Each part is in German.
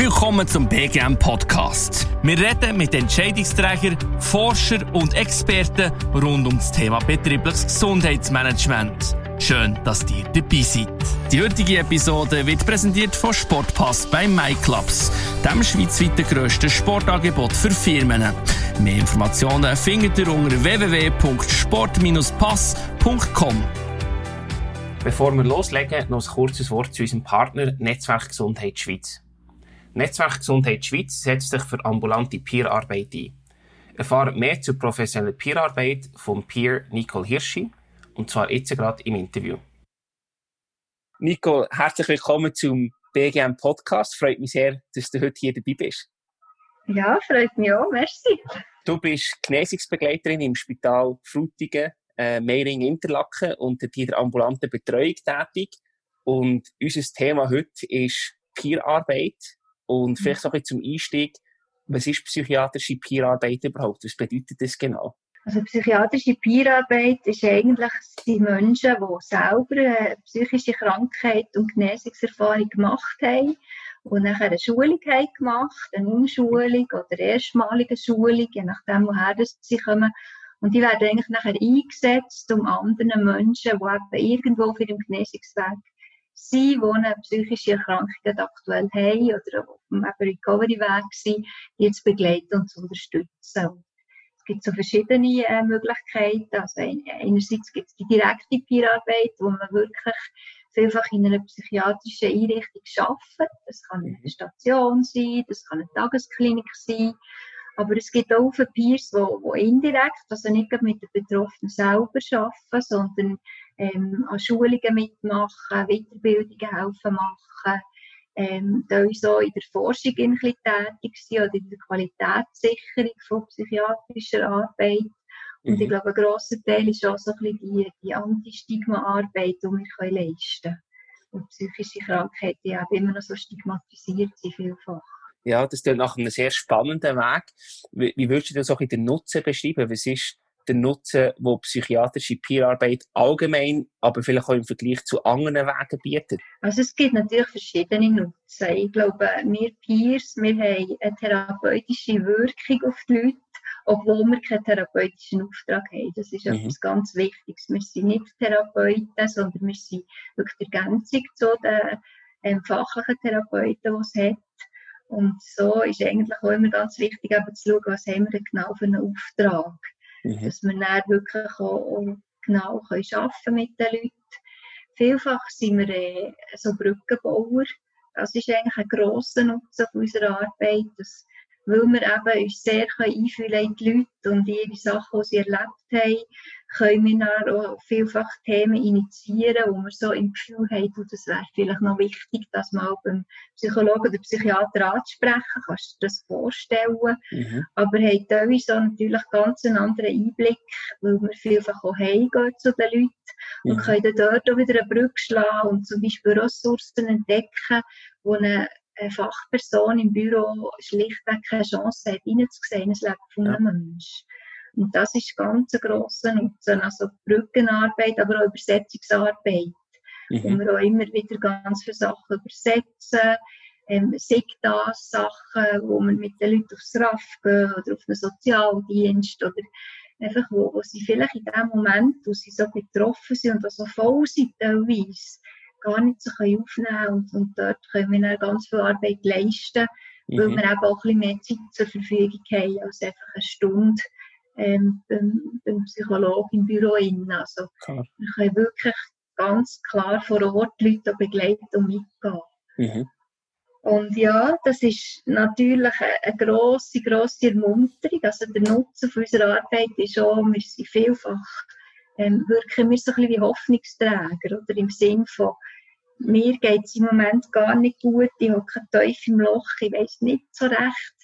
Willkommen zum BGM Podcast. Wir reden mit Entscheidungsträgern, Forschern und Experten rund um das Thema betriebliches Gesundheitsmanagement. Schön, dass ihr dabei seid. Die heutige Episode wird präsentiert von Sportpass bei MyClubs, dem schweizweiten grössten Sportangebot für Firmen. Mehr Informationen findet ihr unter www.sport-pass.com. Bevor wir loslegen, noch ein kurzes Wort zu unserem Partner Netzwerk Gesundheit Schweiz. Netzwerk Gesundheit Schweiz setzt sich für ambulante Peerarbeit ein. Erfahren mehr zur professionellen Peerarbeit vom Peer Nicole Hirschi, und zwar jetzt gerade im Interview. Nicole, herzlich willkommen zum BGM Podcast. Freut mich sehr, dass du heute hier dabei bist. Ja, freut mich auch. Merci. Du bist Genesungsbegleiterin im Spital Frutigen, äh, Meiring Interlaken und in der ambulanten Betreuung tätig. Und unser Thema heute ist Peerarbeit und mhm. vielleicht auch ein zum Einstieg, was ist psychiatrische Peerarbeit überhaupt? Was bedeutet das genau? Also psychiatrische Peerarbeit ist eigentlich die Menschen, die selber psychische Krankheit und Genesungserfahrung gemacht haben und nachher eine Schulung haben gemacht, eine Umschulung oder erstmalige Schulung, je nachdem, woher sie kommen. Und die werden eigentlich nachher eingesetzt, um anderen Menschen, die eben irgendwo auf ihrem Genesungsweg sie, die eine psychische Erkrankung aktuell haben oder auf dem Recovery-Weg sind, die zu begleiten und zu unterstützen. Es gibt so verschiedene äh, Möglichkeiten. Also einerseits gibt es die direkte Peerarbeit, wo man wirklich vielfach in einer psychiatrischen Einrichtung arbeitet. Das kann eine Station sein, das kann eine Tagesklinik sein. Aber es gibt auch Peers, die, die indirekt, also nicht mit den Betroffenen selber arbeiten, sondern ähm, an Schulungen mitmachen, Weiterbildungen helfen machen, ähm, da uns auch in der Forschung ein bisschen tätig sind oder in der Qualitätssicherung von psychiatrischer Arbeit. Und mhm. ich glaube, ein grosser Teil ist auch so ein bisschen die, die Anti-Stigma-Arbeit, die wir leisten können. Und psychische Krankheiten ja immer noch so stigmatisiert sind vielfach. Ja, das ist nach einem sehr spannenden Weg. Wie, wie würdest du das auch in den Nutzen beschreiben? Was ist der Nutzen, wo psychiatrische Peerarbeit allgemein, aber vielleicht auch im Vergleich zu anderen Wegen bietet? Also es gibt natürlich verschiedene Nutzen. Ich glaube, wir Peers, wir haben eine therapeutische Wirkung auf die Leute, obwohl wir keinen therapeutischen Auftrag haben. Das ist mhm. etwas ganz Wichtiges. Wir sind nicht Therapeuten, sondern wir sind wirklich die Ergänzung zu den ähm, fachlichen Therapeuten, die es hat. Und so ist eigentlich auch immer ganz wichtig, eben zu schauen, was haben wir genau für einen Auftrag. Mhm. Dass wir dann wirklich auch, genau können mit den Leuten. Vielfach sind wir äh, so Brückenbauer. Das ist eigentlich ein grosser Nutzen unserer Arbeit, dass weil wir eben uns sehr einfühlen in die Leute und ihre Sachen, die sie erlebt haben, können wir dann auch vielfach Themen initiieren, wo wir so im Gefühl haben, du, das wäre vielleicht noch wichtig, das mal beim Psychologen oder Psychiater anzusprechen, kannst du dir das vorstellen. Mhm. Aber haben teilweise natürlich ganz einen anderen Einblick, weil wir vielfach auch heimgehen zu den Leuten und mhm. können dort auch wieder eine Brücke schlagen und zum Beispiel Ressourcen entdecken, die eine Fachperson im Büro schlichtweg keine Chance hat, reinzusehen in das Leben von einem ja. Menschen. Und das ist ganz ein grosser Nutzen. Also Brückenarbeit, aber auch Übersetzungsarbeit. Mhm. Wo wir auch immer wieder ganz viele Sachen übersetzen. Ähm, sei das Sachen, wo wir mit den Leuten aufs RAF gehen oder auf einen Sozialdienst oder einfach, wo, wo sie vielleicht in dem Moment, wo sie so betroffen sind und so voll sind teilweise, gar nicht so aufnehmen können und, und dort können wir dann ganz viel Arbeit leisten, weil mhm. wir eben auch ein bisschen mehr Zeit zur Verfügung haben als einfach eine Stunde ähm, beim, beim Psychologen im Büro. Innen. Also klar. wir können wirklich ganz klar vor Ort Leute begleiten und mitgehen. Mhm. Und ja, das ist natürlich eine, grosse, grosse Ermunterung. Also der Nutzen unserer Arbeit ist auch, wir sind vielfach ähm, wirken wir so ein bisschen wie Hoffnungsträger, oder im Sinn von, mir geht es im Moment gar nicht gut, ich habe tief im Loch, ich weiß nicht so recht,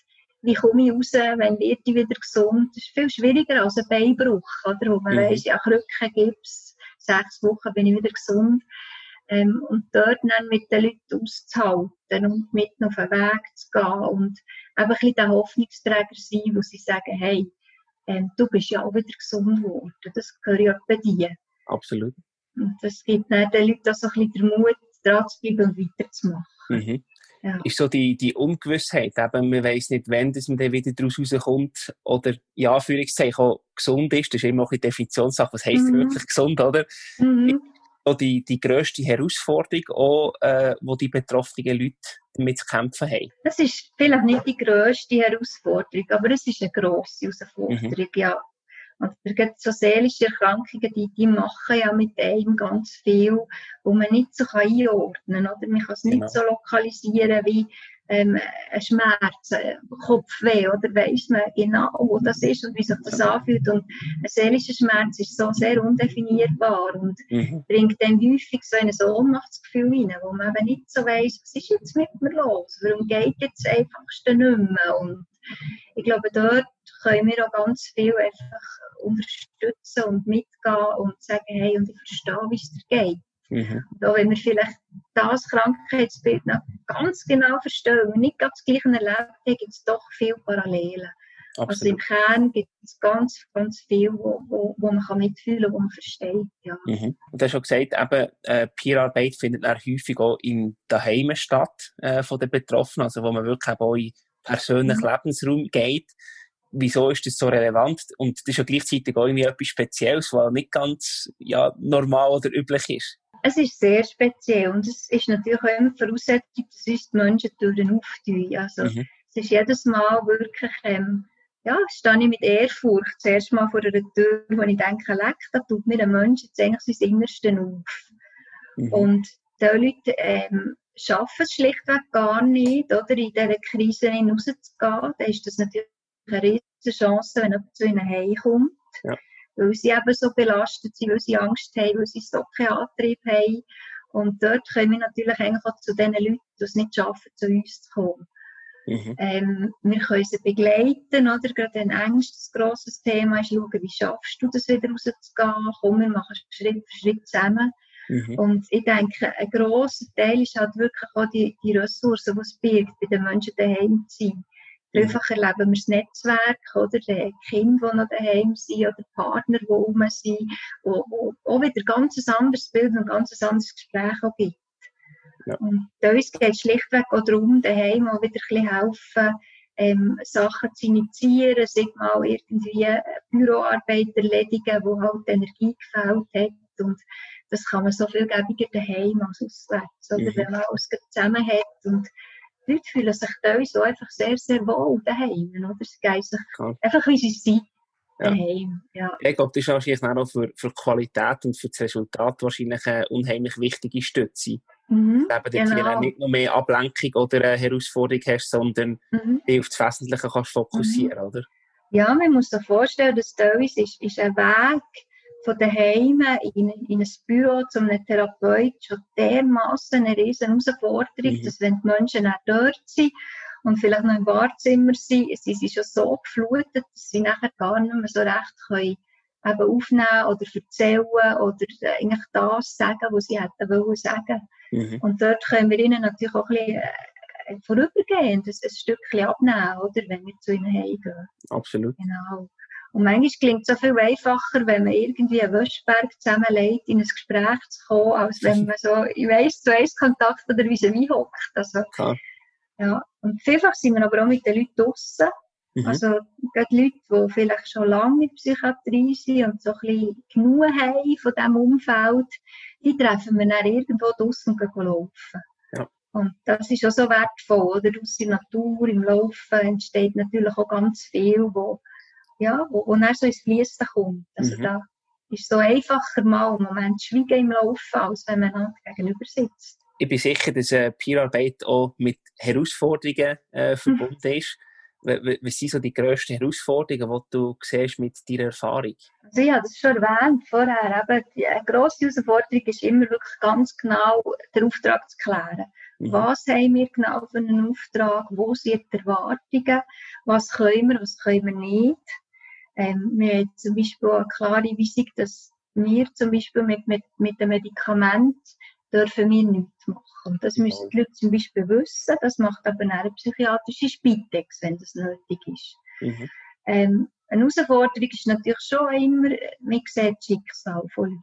wie komme ich raus, wenn werde ich wieder gesund. Das ist viel schwieriger als ein Beinbruch, oder? wo man mhm. weiss, ja, Krücken Gips, sechs Wochen bin ich wieder gesund. Ähm, und dort dann mit den Leuten auszuhalten und mit auf den Weg zu gehen und einfach ein bisschen der Hoffnungsträger sein, wo sie sagen, hey, ähm, du bist ja auch wieder gesund geworden. Das gehört ja bei dir. Absolut. Und das gibt dann den Leuten auch so ein bisschen den Mut, dran zu bleiben und weiterzumachen. Mhm. Ja. ist so die, die Ungewissheit. Eben, man weiss nicht, wann dass man dann wieder daraus rauskommt oder in Anführungszeichen auch gesund ist. Das ist immer auch eine Definitionssache. Was heisst mhm. wirklich gesund, oder? Mhm. So die, die grösste Herausforderung, auch, äh, wo die betroffenen Leute damit zu kämpfen haben. Das ist vielleicht nicht die grösste Herausforderung, aber es ist eine grosse Herausforderung, mhm. ja. Und so seelische Erkrankungen, die, die machen ja mit einem ganz viel, wo man nicht so einordnen kann. Oder? Man kann es nicht genau. so lokalisieren wie ähm, ein Schmerz, ein Kopfweh, oder weiss man genau, wo das ist und wie sich das anfühlt. Und ein seelischer Schmerz ist so sehr undefinierbar und mhm. bringt dann häufig so ein Ohnmachtsgefühl rein, wo man eben nicht so weiss, was ist jetzt mit mir los? Warum geht jetzt einfach nicht mehr? Und ich glaube, dort können wir auch ganz viel einfach unterstützen und mitgehen und sagen, hey, und ich verstehe, wie es dir geht. Mhm. Und auch wenn wir vielleicht das Krankheitsbild noch ganz genau verstehen, wir nicht ganz das Gleiche erlebt haben, gibt es doch viele Parallelen. Absolut. Also im Kern gibt es ganz, ganz viel, wo, wo, wo man kann mitfühlen kann, wo man versteht. Ja. Mhm. Und du hast schon gesagt, eben, äh, Peerarbeit findet dann häufig auch in Daheim statt äh, von den Betroffenen, also wo man wirklich auch in persönlichen mhm. Lebensraum geht wieso ist das so relevant? Und das ist ja gleichzeitig auch irgendwie etwas Spezielles, was nicht ganz ja, normal oder üblich ist. Es ist sehr speziell und es ist natürlich auch immer Voraussetzung, dass uns die Menschen Türen auftun. Also, mhm. es ist jedes Mal wirklich, ähm, ja, stehe ich mit Ehrfurcht zuerst mal vor einer Tür, wo ich denke, leck, da tut mir ein Mensch jetzt eigentlich sein Innerste auf. Mhm. Und die Leute ähm, schaffen es schlichtweg gar nicht, oder, in diese Krise rauszugehen. Da ist das natürlich eine riesige Chance, wenn jemand zu ihnen heimkommt. Ja. Weil sie eben so belastet sind, weil sie Angst haben, weil sie so keinen Antrieb haben. Und dort können wir natürlich auch zu den Leuten, die es nicht schaffen, zu uns zu kommen. Mhm. Ähm, wir können sie begleiten, oder? Gerade ein Angst, ein grosses Thema ist, schauen, wie schaffst du das wieder rauszugehen? Komm, wir machen Schritt für Schritt zusammen. Mhm. Und ich denke, ein grosser Teil ist halt wirklich auch die, die Ressourcen, die es birgt, bei den Menschen daheim zu sein. Vielfach erleben wir das Netzwerk, oder? Die Kinder, die noch daheim sind, oder Partner, die rum sind, wo, wo auch wieder ganz ein anderes Bild und ein ganz anderes Gespräch auch gibt. Ja. Und uns geht es schlichtweg auch darum, daheim auch wieder ein bisschen helfen, ähm, Sachen zu initiieren, sich mal irgendwie Büroarbeit erledigen, wo halt Energie gefällt hat. Und das kann man so viel gäbiger daheim als auswärts, oder? Mhm. Wenn man alles zusammen hat und die Leute fühlen sich teilweise einfach sehr, sehr wohl daheim. Oder? Sie gehen sich Klar. einfach, wie sie sind. Ja. Daheim, ja. Ich glaube, das ist wahrscheinlich auch für, für die Qualität und für das Resultat wahrscheinlich eine unheimlich wichtige Stütze. Mhm, genau. du nicht nur mehr Ablenkung oder eine Herausforderung hast, sondern mhm. dich auf das Wesentliche kannst fokussieren, mhm. oder? Ja, man muss sich vorstellen, dass teilweise ist, ist ein Weg von daheim in, in ein Büro zu einem Therapeut schon dermaßen eine riesen Herausforderung, mhm. dass wenn die Menschen auch dort sind und vielleicht noch im Wahrzimmer sind, sie sind schon so geflutet, dass sie nachher gar nicht mehr so recht können eben aufnehmen oder erzählen oder eigentlich das sagen, was sie hätten wollen sagen. Mhm. Und dort können wir ihnen natürlich auch ein bisschen äh, vorübergehend ein, ein Stückchen abnehmen, oder, wenn wir zu ihnen heimgehen. Absolut. Genau. Und manchmal klingt es so viel einfacher, wenn man irgendwie einen Wäschberg zusammenlegt, in ein Gespräch zu kommen, als wenn man so, ich weiss, zu eins Kontakt oder wie sie hockt. Also, Klar. ja. Und vielfach sind wir aber auch mit den Leuten draussen. Mhm. Also, gerade Leute, die vielleicht schon lange in der Psychiatrie sind und so ein bisschen genug haben von diesem Umfeld, die treffen wir dann irgendwo draussen und gehen laufen. Ja. Und das ist auch so wertvoll, oder? Aus der Natur, im Laufen entsteht natürlich auch ganz viel, wo ja, wo, wo dann so ins Fließen kommt. Also mhm. da ist so einfacher mal im Moment schweigen im Laufen, als wenn man halt gegenüber sitzt. Ich bin sicher, dass äh, Peerarbeit auch mit Herausforderungen äh, verbunden mhm. ist. Was sind so die grössten Herausforderungen, die du siehst mit deiner Erfahrung? Also ich habe das schon erwähnt vorher. Eben, die eine grosse Herausforderung ist immer wirklich ganz genau den Auftrag zu klären. Mhm. Was haben wir genau für einen Auftrag? Wo sind die Erwartungen? Was können wir, was können wir nicht? Ähm, wir haben zum Beispiel eine klare Weisung, dass wir zum Beispiel mit, mit, mit dem Medikament dürfen wir nichts machen. Das müssen die Leute zum Beispiel wissen. Das macht aber eine psychiatrische Spitex, wenn das nötig ist. Mhm. Ähm, eine Herausforderung ist natürlich schon immer, man sieht das Schicksal von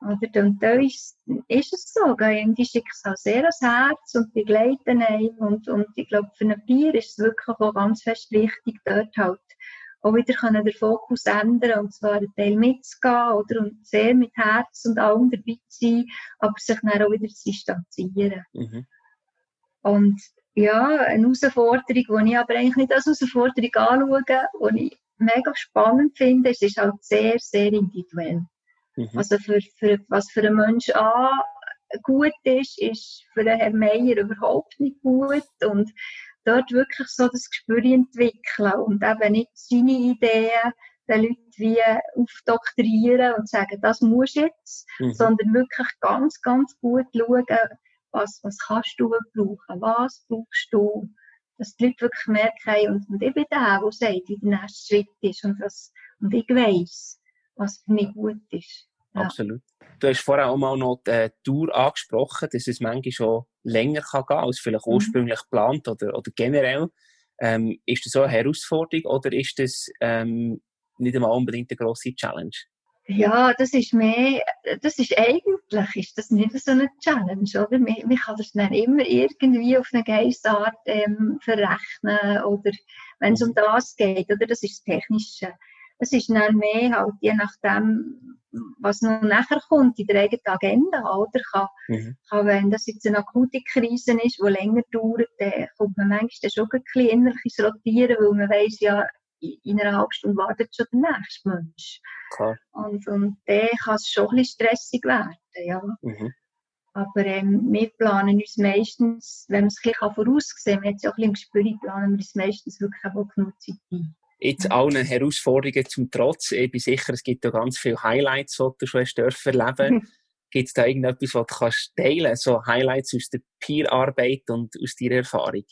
Leuten. Oder? Und da ist, ist es so, die schicken es auch sehr ans Herz und begleiten einen. Und, und ich glaube, für ein Bier ist es wirklich auch ganz fest wichtig, dort halt auch wieder können den Fokus ändern und zwar einen Teil mitzugehen oder und sehr mit Herz und allem dabei zu sein, aber sich dann auch wieder zu distanzieren. Mhm. Und ja, eine Herausforderung, die ich aber eigentlich nicht als Herausforderung anschaue, die ich mega spannend finde, es ist halt sehr, sehr individuell. Mhm. Also für, für, was für einen Menschen A gut ist, ist für den Herrn Meier überhaupt nicht gut und dort wirklich so das Gespür entwickeln und eben nicht seine Ideen den Leuten wie aufdoktrieren und sagen, das muss jetzt, mhm. sondern wirklich ganz, ganz gut schauen, was, was kannst du brauchen, was brauchst du, dass die Leute wirklich merken, und, und ich bin der, der sagt, wie der nächste Schritt ist und, was, und ich weiss, was für mich gut ist. Ja. Absolut. Du hast vorher auch mal noch die Tour angesprochen, dass es manchmal schon länger kann gehen als vielleicht mhm. ursprünglich geplant oder, oder generell. Ähm, ist das so eine Herausforderung oder ist das ähm, nicht einmal unbedingt eine grosse Challenge? Ja, das ist mehr, das ist eigentlich, ist das nicht so eine Challenge, oder? Man, man kann das dann immer irgendwie auf eine Geissart ähm, verrechnen oder wenn es um das geht, oder? Das ist das Technische. Es ist dann mehr halt, je nachdem, was noch nachher kommt in der eigenen Agenda, oder? Kann, mhm. kann, wenn das jetzt eine akute Krise ist, die länger dauert, dann kommt man manchmal schon ein bisschen innerlich Rotieren, weil man weiss ja, in einer halben Stunde wartet schon der nächste Mensch. Klar. Und, und dann kann es schon ein bisschen stressig werden, ja. Mhm. Aber ähm, wir planen uns meistens, wenn man es ein bisschen voraussehen kann, wir haben es ja auch ein bisschen im Gespür, planen wir uns meistens wirklich auch genug Zeit ein. Jetzt allen Herausforderungen zum Trotz, ich bin sicher, es gibt da ganz viele Highlights, die du schon hast dürfen erleben. Gibt es da irgendetwas, was du kannst teilen so Highlights aus der Peer-Arbeit und aus deiner Erfahrung?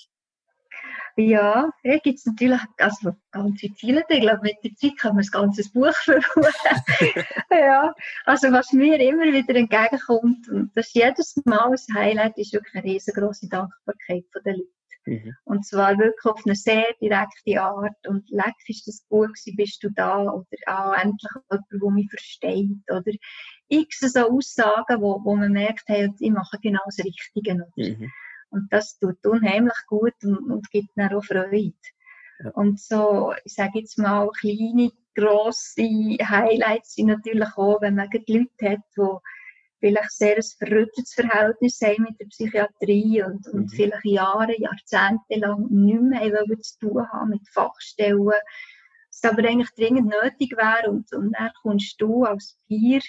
Ja, ja gibt es natürlich also ganz viele. Ich glaube, mit der Zeit kann man ein ganzes Buch füllen. ja, also was mir immer wieder entgegenkommt, und das ist jedes Mal ein Highlight, ist wirklich eine riesengroße Dankbarkeit von den Leuten. Mhm. Und zwar wirklich auf eine sehr direkte Art. Und leck ist das gut gewesen, bist du da? Oder ah, endlich jemand, der mich versteht. Oder x so Aussagen, wo, wo man merkt, hey, ich mache genau das Richtige. Mhm. Und das tut unheimlich gut und, und gibt dann auch Freude. Ja. Und so, ich sage jetzt mal, kleine, grosse Highlights sind natürlich auch, wenn man Leute hat, die vielleicht sehr ein verrücktes Verhältnis haben mit der Psychiatrie und, und mhm. vielleicht Jahre, Jahrzehnte lang nicht mehr zu tun haben mit Fachstellen, es aber eigentlich dringend nötig wäre und, und dann kommst du als Peer,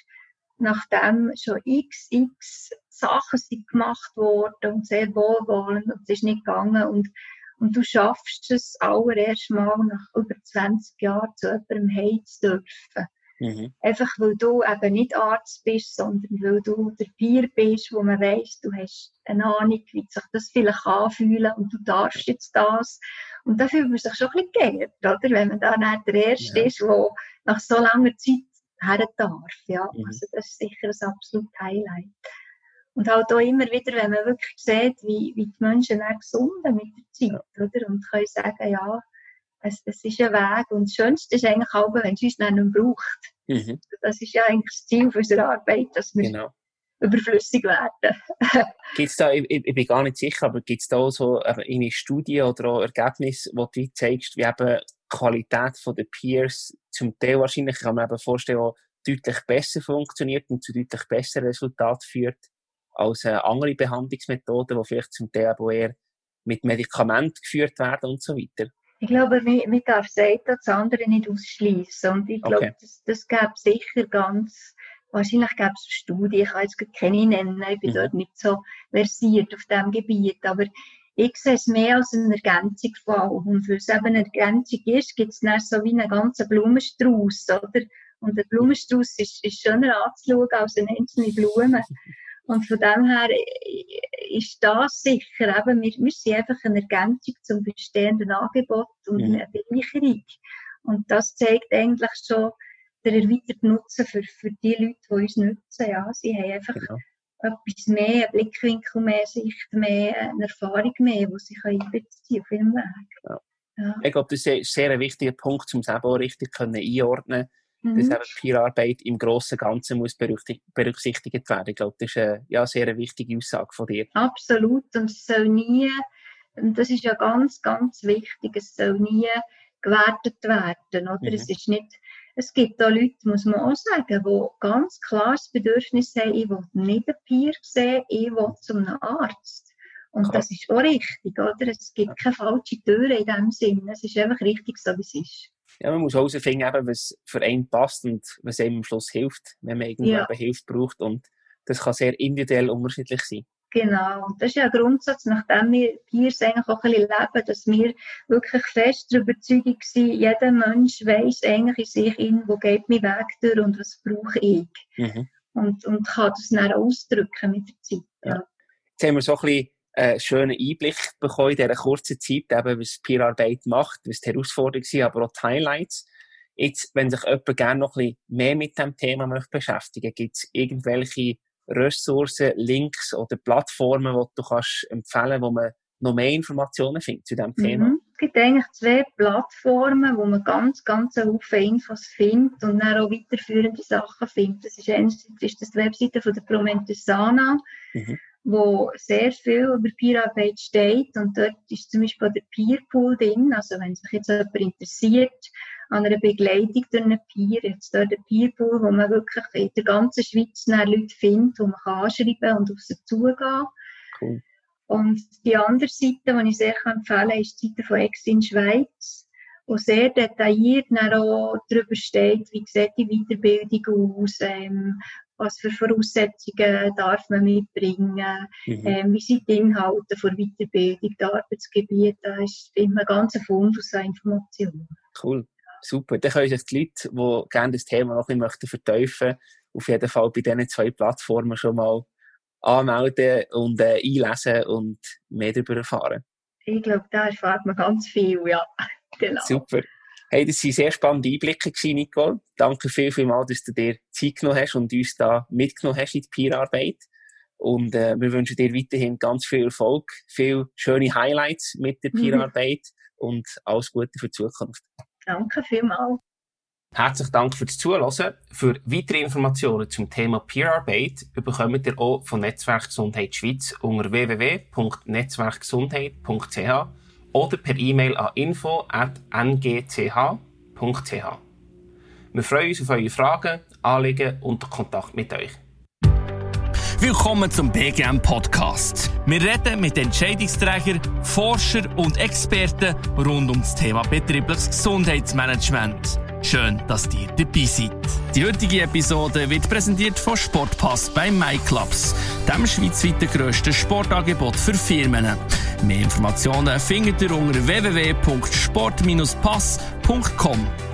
nachdem schon x, x Sachen sind gemacht worden und sehr wohlwollend und es ist nicht gegangen und, und du schaffst es allererst mal nach über 20 Jahren zu jemandem heim zu dürfen. Mhm. Einfach weil du eben nicht Arzt bist, sondern weil du der Peer bist, wo man weiss, du hast eine Ahnung, wie sich das vielleicht anfühlen und du darfst jetzt das. Und da fühlt man sich schon ein bisschen geehrt, oder? Wenn man dann nicht der Erste ja. ist, der nach so langer Zeit her darf. Ja, mhm. also das ist sicher ein absolutes Highlight. Und halt auch immer wieder, wenn man wirklich sieht, wie, wie die Menschen dann gesunden mit der Zeit, oder? Und können sagen, ja, es, es ist ein Weg. Und das Schönste ist eigentlich auch, wenn es uns nicht braucht. Mhm. Das ist ja eigentlich das Ziel unserer Arbeit, dass wir genau. überflüssig werden. gibt's da, ich, ich, bin gar nicht sicher, aber gibt es da auch so eine Studie oder auch Ergebnisse, wo du zeigst, wie eben die Qualität der Peers zum Teil wahrscheinlich, kann man eben vorstellen, deutlich besser funktioniert und zu deutlich besseren Resultaten führt als äh, andere Behandlungsmethoden, die vielleicht zum Teil eher mit Medikamenten geführt werden und so weiter? Ich glaube, man, man darf das andere nicht ausschließen. Und ich glaube, okay. das, das gäbe sicher ganz, wahrscheinlich gäbe es Studien, ich kann jetzt keine nennen, ich bin mhm. dort nicht so versiert auf diesem Gebiet, aber ich sehe es mehr als eine Ergänzung von allem. Und weil es eben eine Ergänzung ist, gibt es dann so wie einen ganzen Blumenstrauß, oder? Und der Blumenstrauß ist, ist schöner anzuschauen als eine einzelne Blume. Und von dem her ist das sicher, eben, wir, wir sind einfach eine Ergänzung zum bestehenden Angebot und mhm. eine Bereicherung. Und das zeigt eigentlich schon der erweiterte Nutzen für, für die Leute, die uns nutzen. Ja, sie haben einfach genau. etwas mehr, einen Blickwinkel mehr, Sicht mehr, eine Erfahrung mehr, die sie einbeziehen auf ihrem Weg. Ja. Ja. Ich glaube, das ist ein sehr wichtiger Punkt, um es eben auch richtig einordnen können mhm. dass eben Peerarbeit im grossen Ganzen muss berücksichtigt werden. Ich glaube, das ist eine ja, sehr wichtige Aussage von dir. Absolut. Und es soll nie, das ist ja ganz, ganz wichtig, es soll nie gewertet werden. Oder? Mhm. Es, ist nicht, es gibt da Leute, muss man auch sagen, die ganz klar das Bedürfnis haben, ich will nicht ein Peer sehen, ich will zu einem Arzt. Und Krass. das ist auch richtig, oder? Es gibt keine falsche Türe in dem Sinn. Es ist einfach richtig, so wie es ist. Ja, man muss herausfinden, was für einen passt und was einem am Schluss hilft, wenn man irgendwo ja. Hilfe braucht. Und das kann sehr individuell unterschiedlich sein. Genau, das ist ja ein Grundsatz, nachdem wir Peers eigentlich auch ein bisschen leben, dass wir wirklich fest der Überzeugung sind, jeder Mensch weiß eigentlich in sich, in, wo geht mein Weg durch und was brauche ich. Mhm. Und, und kann das dann ausdrücken mit der Zeit. Ja. Jetzt haben wir so ein bisschen einen schönen Einblick bekommen in dieser kurzen Zeit, eben, was Peerarbeit macht, was die Herausforderungen sind, aber auch die Highlights. Jetzt, wenn sich jemand gerne noch ein bisschen mehr mit dem Thema möchte beschäftigen gibt es irgendwelche Ressourcen, Links oder Plattformen, die du kannst empfehlen wo man noch mehr Informationen findet zu diesem Thema? Mhm. Es gibt eigentlich zwei Plattformen, wo man ganz, ganz viele Infos findet und dann auch weiterführende Sachen findet. Das ist einerseits ist das die Webseite von der Promentesana. Mhm wo sehr viel über Peerarbeit steht und dort ist zum Beispiel der Peerpool drin, also wenn sich jetzt jemand interessiert an einer Begleitung durch einen Peer, jetzt dort der Peerpool, wo man wirklich in der ganzen Schweiz Leute findet, die man kann anschreiben und auf sie zugehen. Cool. Und die andere Seite, die ich sehr empfehlen kann, ist die Seite von Ex in Schweiz, wo sehr detailliert auch darüber steht, wie sieht die Weiterbildung aus, ähm, was für Voraussetzungen darf man mitbringen, mhm. ähm, wie sind die Inhalte von Weiterbildung, das Arbeitsgebiet, da ist immer ganz ein Fund aus Informationen. Cool, super. Dann können sich die Leute, die gerne das Thema noch ein bisschen vertiefen auf jeden Fall bei diesen zwei Plattformen schon mal anmelden und äh, einlesen und mehr darüber erfahren. Ich glaube, da erfahrt man ganz viel, ja. Genau. Super. Hey, das waren sehr spannende Einblicke, Nicole. Danke viel, viel mal, dass du dir Zeit genommen hast und uns da mitgenommen hast in die Peerarbeit. Und äh, wir wünschen dir weiterhin ganz viel Erfolg, viele schöne Highlights mit der mhm. Peerarbeit mhm. und alles Gute für die Zukunft. Danke vielmals. Herzlichen Dank fürs Zuhören. Für weitere Informationen zum Thema Peerarbeit bekommt ihr auch von Netzwerk Gesundheit Schweiz unter www.netzwerkgesundheit.ch oder per E-Mail an info.ngch.ch. Wir freuen uns auf eure Fragen, Anliegen und den Kontakt mit euch. Willkommen zum BGM Podcast. Wir reden mit Entscheidungsträgern, Forschern und Experten rund um das Thema betriebliches Gesundheitsmanagement. Schön, dass ihr dabei seid. Die heutige Episode wird präsentiert von Sportpass bei MyClubs, dem schweizweit grössten Sportangebot für Firmen. Mehr Informationen findet ihr unter www.sport-pass.com.